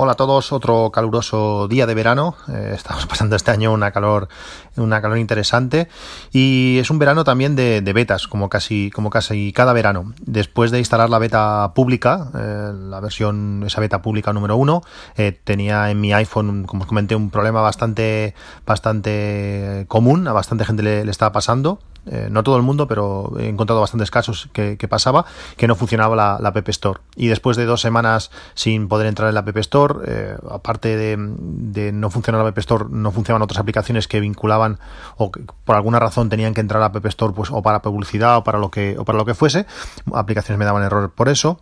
Hola a todos, otro caluroso día de verano. Eh, estamos pasando este año una calor, una calor interesante y es un verano también de, betas, como casi, como casi cada verano. Después de instalar la beta pública, eh, la versión, esa beta pública número uno, eh, tenía en mi iPhone, como os comenté, un problema bastante, bastante común, a bastante gente le, le estaba pasando eh, no todo el mundo, pero he encontrado bastantes casos que, pasaba, que no funcionaba la, la, App Store. Y después de dos semanas sin poder entrar en la App Store, eh, aparte de, no funcionar la App Store, no funcionaban otras aplicaciones que vinculaban o que por alguna razón tenían que entrar a la App Store pues, o para publicidad o para lo que, o para lo que fuese. Aplicaciones me daban error por eso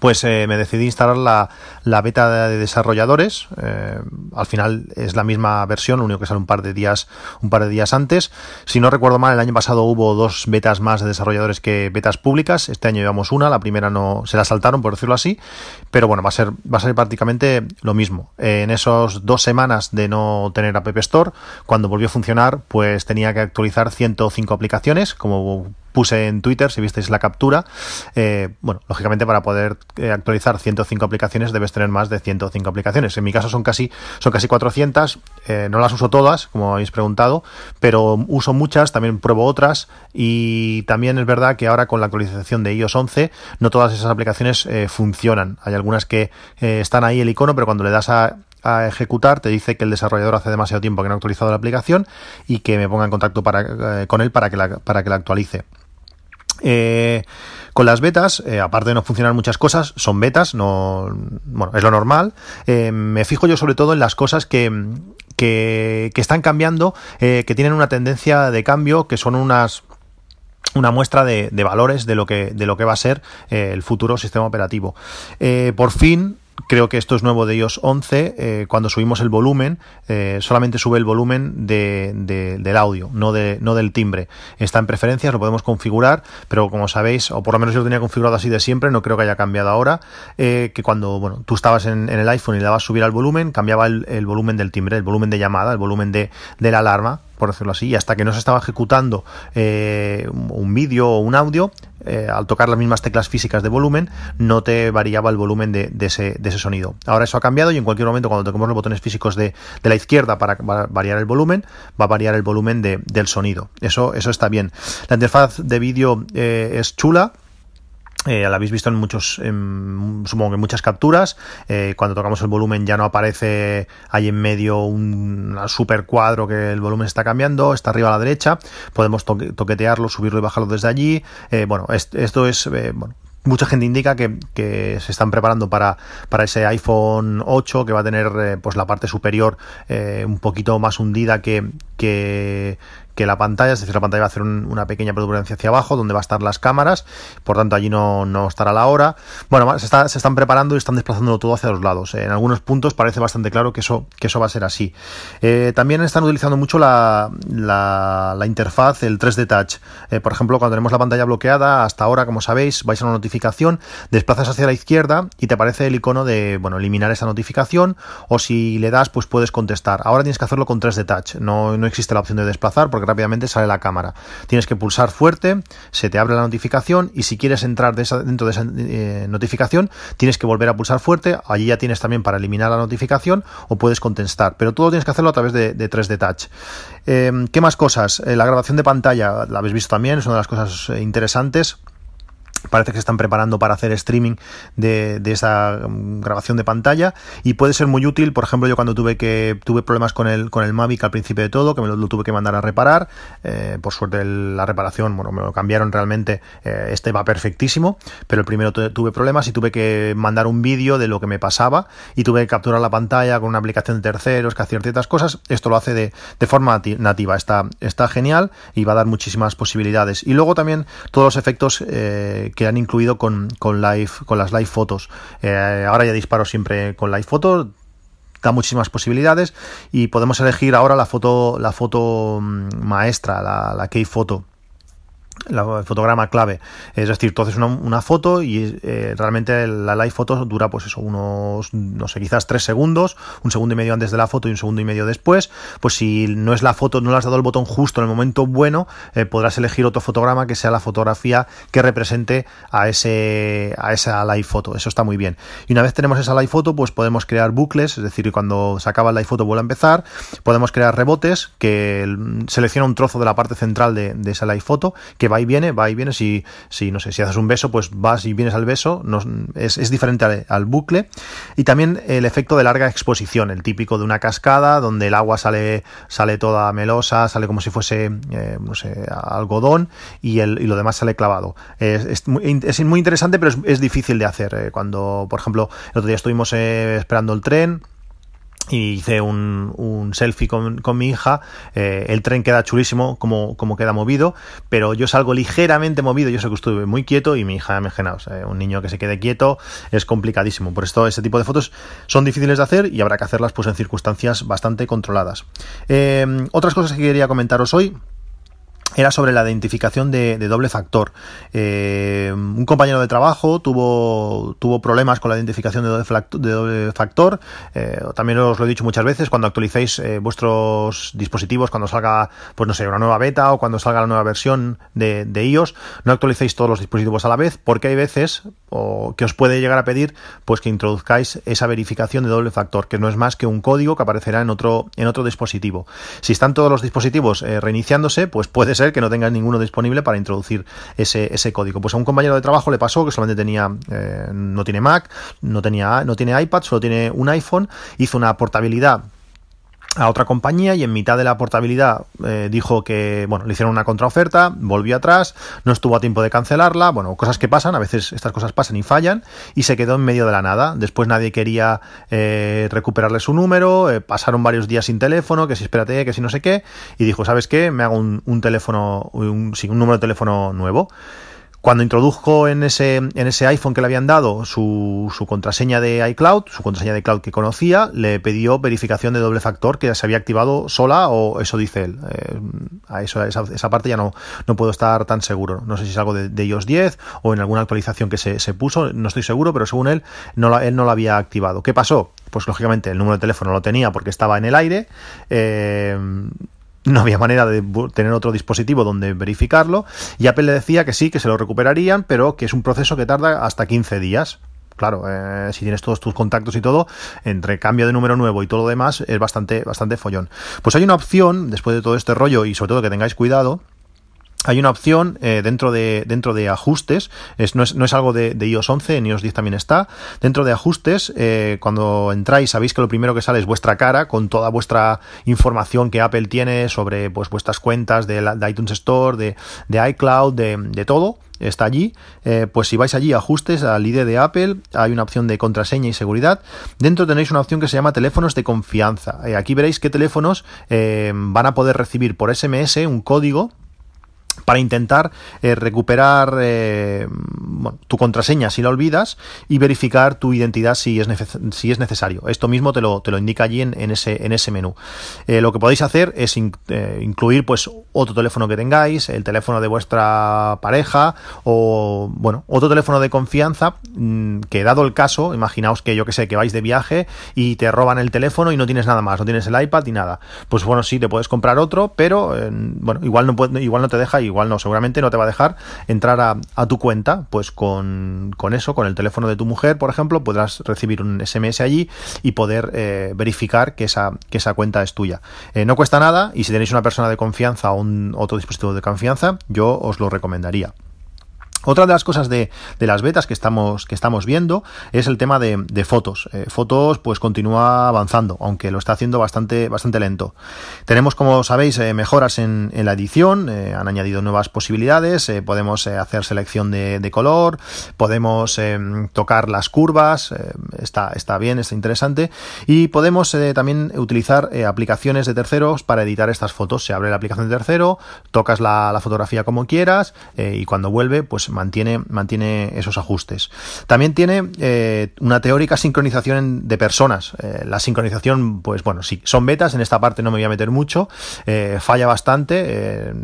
pues eh, me decidí instalar la, la, beta de desarrolladores. Eh, al final es la misma versión, lo único que sale un par de días, un par de días antes. Si no recuerdo mal, el año pasado hubo dos betas más de desarrolladores que betas públicas. Este año llevamos una, la primera no se la saltaron, por decirlo así. Pero bueno, va a ser, va a ser prácticamente lo mismo. en esos dos semanas de no tener App Store, cuando volvió a funcionar, pues tenía que actualizar 105 aplicaciones, como puse en Twitter, si visteis la captura. Eh, bueno, lógicamente para poder eh, actualizar 105 aplicaciones debes tener más de 105 aplicaciones. En mi caso son casi, son casi 400. Eh, no las uso todas, como habéis preguntado, pero uso muchas, también pruebo otras y también es verdad que ahora con la actualización de iOS 11 no todas esas aplicaciones funcionan. Hay algunas que están ahí el icono, pero cuando le das a ejecutar, te dice que el desarrollador hace demasiado tiempo que no ha actualizado la aplicación y que me ponga en contacto para, con él para que la, para que la actualice. Eh, con las betas, eh, aparte de no funcionar muchas cosas, son betas, no, bueno, es lo normal. Eh, me fijo yo sobre todo en las cosas que, que, están cambiando, que tienen una tendencia de cambio, que son unas una muestra de, de, valores de lo que de lo que va a ser el futuro sistema operativo. por fin Creo que esto es nuevo de iOS 11. Eh, cuando subimos el volumen, eh, solamente sube el volumen de, del audio, no, de, no del timbre. Está en preferencias, lo podemos configurar, pero como sabéis, o por lo menos yo lo tenía configurado así de siempre, no creo que haya cambiado ahora, eh, que cuando bueno, tú estabas en, el iPhone y le dabas subir al volumen, cambiaba el, el, volumen del timbre, el volumen de llamada, el volumen de, de la alarma, por decirlo así, y hasta que no se estaba ejecutando eh, un vídeo o un audio, eh, al tocar las mismas teclas físicas de volumen, no te variaba el volumen de, ese, sonido. Ahora eso ha cambiado y en cualquier momento cuando toquemos los botones físicos de, la izquierda para variar el volumen, va a variar el volumen del sonido. Eso, eso está bien. La interfaz de vídeo eh, es chula eh, la habéis visto en muchos, supongo que en muchas capturas. Eh, cuando tocamos el volumen ya no aparece ahí en medio un super cuadro que el volumen está cambiando, está arriba a la derecha. Podemos toquetearlo, subirlo y bajarlo desde allí. Eh, bueno, esto es, mucha gente indica que, se están preparando para, para ese iPhone 8 que va a tener pues la parte superior un poquito más hundida que, que la pantalla, es decir, la pantalla va a hacer una pequeña protuberancia hacia abajo donde va a estar las cámaras, por tanto allí no, no estará la hora. Bueno, se, está, se están preparando y están desplazando todo hacia los lados. En algunos puntos parece bastante claro que eso, que eso va a ser así. Eh, también están utilizando mucho la, la, interfaz, el 3D Touch. Eh, por ejemplo, cuando tenemos la pantalla bloqueada, hasta ahora, como sabéis, vais a una notificación, desplazas hacia la izquierda y te aparece el icono de, bueno, eliminar esa notificación o si le das, pues puedes contestar. Ahora tienes que hacerlo con 3D Touch. No, no existe la opción de desplazar porque rápidamente sale la cámara. Tienes que pulsar fuerte, se te abre la notificación y si quieres entrar dentro de esa eh, notificación, tienes que volver a pulsar fuerte. Allí ya tienes también para eliminar la notificación o puedes contestar, pero todo tienes que hacerlo a través de, 3D Touch. Em, ¿Qué más cosas? Eh, la grabación de pantalla, la habéis visto también, es una de las cosas eh, interesantes parece que se están preparando para hacer streaming de, esa mm, grabación de pantalla y puede ser muy útil por ejemplo yo cuando tuve que tuve problemas con el con el Mavic al principio de todo que me lo, tuve que mandar a reparar eh, por suerte la reparación bueno me lo cambiaron realmente eh, este va perfectísimo pero el primero tuve problemas y tuve que mandar un vídeo de lo que me pasaba y tuve que capturar la pantalla con una aplicación de terceros que hacía ciertas cosas. Esto lo hace de, forma nativa está está genial y va a dar muchísimas posibilidades. Y luego también todos los efectos eh, que han incluido con, con, live, con las live fotos. Eh, ahora ya disparo siempre con live fotos, da muchísimas posibilidades y podemos elegir ahora la foto, la foto mm, maestra, la, la key foto la fotograma clave. Es decir, tú haces una, foto y eh, realmente la live foto dura pues eso, unos, no sé, quizás tres segundos, un segundo y medio antes de la foto y un segundo y medio después. Pues si no es la foto, no le has dado el botón justo en el momento bueno, eh, podrás elegir otro fotograma que sea la fotografía que represente a ese a esa live foto. Eso está muy bien. Y una vez tenemos esa live foto, pues podemos crear bucles, es decir, cuando se acaba la live foto vuelve a empezar. Podemos crear rebotes que selecciona un trozo de la parte central de, esa live foto va y viene, va y viene. Si, si, no sé, si haces un beso, pues vas y vienes al beso, no, es, es, diferente al, bucle. Y también el efecto de larga exposición, el típico de una cascada, donde el agua sale, sale toda melosa, sale como si fuese, eh, no sé, algodón, y, el, y lo demás sale clavado. Es, es, muy, es muy interesante, pero es, es difícil de hacer. Eh, cuando, por ejemplo, el otro día estuvimos eh, esperando el tren, y hice un, un selfie con, con, mi hija. Eh, el tren queda chulísimo, como, como queda movido, pero yo salgo ligeramente movido. Yo sé que estuve muy quieto y mi hija. O sea, un niño que se quede quieto es complicadísimo. Por esto, ese tipo de fotos son difíciles de hacer y habrá que hacerlas pues, en circunstancias bastante controladas. Eh, otras cosas que quería comentaros hoy era sobre la identificación de, doble factor. Eh, un compañero de trabajo tuvo, tuvo problemas con la identificación de doble, factor. Eh, también os lo he dicho muchas veces, cuando actualicéis eh, vuestros dispositivos, cuando salga, pues no sé, una nueva beta o cuando salga la nueva versión de, de iOS, no actualicéis todos los dispositivos a la vez, porque hay veces o que os puede llegar a pedir pues que introduzcáis esa verificación de doble factor, que no es más que un código que aparecerá en otro, en otro dispositivo. Si están todos los dispositivos reiniciándose, pues puede ser que no tengas ninguno disponible para introducir ese, ese código. Pues a un compañero de trabajo le pasó que solamente tenía, eh, no tiene Mac, no, tenía, no tiene iPad, solo tiene un iPhone, hizo una portabilidad a otra compañía y en mitad de la portabilidad eh, dijo que, bueno, le hicieron una contraoferta, volvió atrás, no estuvo a tiempo de cancelarla, bueno, cosas que pasan, a veces estas cosas pasan y fallan, y se quedó en medio de la nada. Después nadie quería eh, recuperarle su número, eh, pasaron varios días sin teléfono, que si espérate, que si no sé qué, y dijo, ¿sabes qué? Me hago un, un teléfono, un, un número de teléfono nuevo. Cuando introdujo en ese, en ese iPhone que le habían dado su, su, contraseña de iCloud, su contraseña de iCloud que conocía, le pidió verificación de doble factor que se había activado sola o eso dice él. Eh, a eso, esa, parte ya no, no puedo estar tan seguro. No sé si es algo de, de iOS 10 o en alguna actualización que se, se, puso, no estoy seguro, pero según él, no la, él no lo había activado. ¿Qué pasó? Pues lógicamente el número de teléfono lo tenía porque estaba en el aire. Eh, no había manera de tener otro dispositivo donde verificarlo y Apple le decía que sí, que se lo recuperarían, pero que es un proceso que tarda hasta 15 días. Claro, eh, si tienes todos tus contactos y todo, entre cambio de número nuevo y todo lo demás, es bastante, bastante follón. Pues hay una opción, después de todo este rollo, y sobre todo que tengáis cuidado, hay una opción eh, dentro, de, dentro de ajustes, es, no, es, no es algo de, iOS 11, en iOS 10 también está. Dentro de ajustes, eh, cuando entráis, sabéis que lo primero que sale es vuestra cara con toda vuestra información que Apple tiene sobre pues, vuestras cuentas de, la, de iTunes Store, de, de iCloud, de, todo. Está allí, eh, pues si vais allí ajustes al ID de Apple, hay una opción de contraseña y seguridad. Dentro tenéis una opción que se llama teléfonos de confianza. Aquí veréis qué teléfonos van a poder recibir por SMS un código para intentar eh, recuperar eh, bueno, tu contraseña si la olvidas y verificar tu identidad si es, si es necesario. Esto mismo te lo, te lo indica allí en, ese, en ese menú. Eh, lo que podéis hacer es in, incluir pues otro teléfono que tengáis, el teléfono de vuestra pareja o bueno, otro teléfono de confianza mmm, que dado el caso, imaginaos que yo que sé, que vais de viaje y te roban el teléfono y no tienes nada más, no tienes el iPad y nada. Pues bueno, sí, te puedes comprar otro, pero bueno, igual no, puede, igual no te deja igual no, seguramente no te va a dejar entrar a, tu cuenta, pues con, con, eso, con el teléfono de tu mujer, por ejemplo, podrás recibir un SMS allí y poder eh, verificar que esa, que esa cuenta es tuya. Eh, no cuesta nada y si tenéis una persona de confianza o un otro dispositivo de confianza, yo os lo recomendaría. Otra de las cosas de, las betas que estamos, que estamos viendo es el tema de, fotos. Eh, fotos pues continúa avanzando, aunque lo está haciendo bastante, bastante lento. Tenemos, como sabéis, eh, mejoras en, la edición, eh, han añadido nuevas posibilidades, podemos hacer selección de, color, podemos tocar las curvas, está, está bien, está interesante, y podemos también utilizar aplicaciones de terceros para editar estas fotos. Se abre la aplicación de tercero, tocas la fotografía como quieras y cuando vuelve, pues mantiene, mantiene esos ajustes. También tiene eh, una teórica sincronización de personas. Eh, la sincronización, pues bueno, sí, son betas, en esta parte no me voy a meter mucho, eh, falla bastante,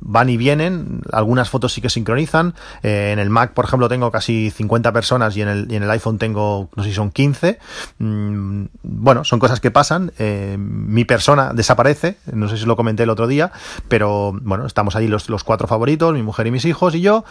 van y vienen, algunas fotos sí que sincronizan, en el Mac, por ejemplo, tengo casi 50 personas y en el, y en el iPhone tengo, no sé si son 15. Mm, bueno, son cosas que pasan, mi persona desaparece, no sé si lo comenté el otro día, pero bueno, estamos ahí los, los cuatro favoritos, mi mujer y mis hijos y yo,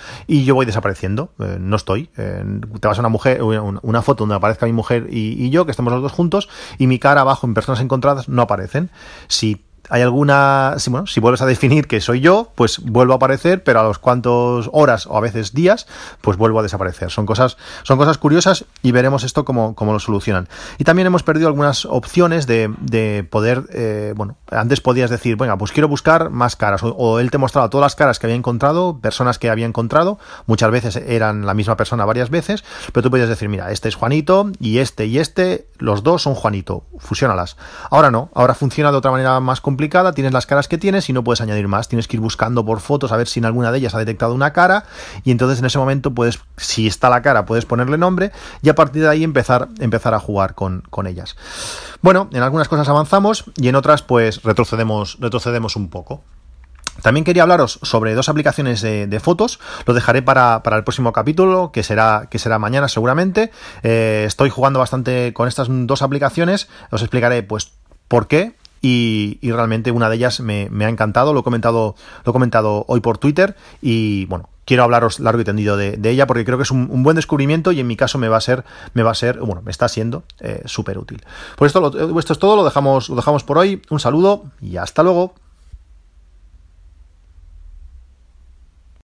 yo voy desapareciendo, no estoy. te vas a una mujer, una foto donde aparezca mi mujer y, y yo, que estemos los dos juntos, y mi cara abajo en personas encontradas no aparecen. Si hay alguna, si, bueno, si vuelves a definir que soy yo, pues vuelvo a aparecer, pero a los cuantos horas o a veces días, pues vuelvo a desaparecer. Son cosas, son cosas curiosas y veremos esto cómo, cómo lo solucionan. Y también hemos perdido algunas opciones de, de poder, eh, bueno, antes podías decir, venga, pues quiero buscar más caras, o, él te mostraba todas las caras que había encontrado, personas que había encontrado, muchas veces eran la misma persona varias veces, pero tú podías decir, mira, este es Juanito y este y este, los dos son Juanito, fusiónalas. Ahora no, ahora funciona de otra manera más complicada complicada, tienes las caras que tienes y no puedes añadir más. Tienes que ir buscando por fotos a ver si en alguna de ellas ha detectado una cara y entonces en ese momento puedes, si está la cara, puedes ponerle nombre y a partir de ahí empezar, empezar a jugar con, con ellas. Bueno, en algunas cosas avanzamos y en otras pues retrocedemos, retrocedemos un poco. También quería hablaros sobre dos aplicaciones de, fotos. Lo dejaré para, para, el próximo capítulo, que será, que será mañana seguramente. Eh, estoy jugando bastante con estas dos aplicaciones. Os explicaré pues por qué y, realmente una de ellas me, ha encantado, lo he comentado, lo he comentado hoy por Twitter y bueno, quiero hablaros largo y tendido de, ella porque creo que es un, buen descubrimiento y en mi caso me va a ser, me va a ser, bueno, me está siendo eh, súper útil. Por esto, esto es todo, lo dejamos, lo dejamos por hoy. Un saludo y hasta luego.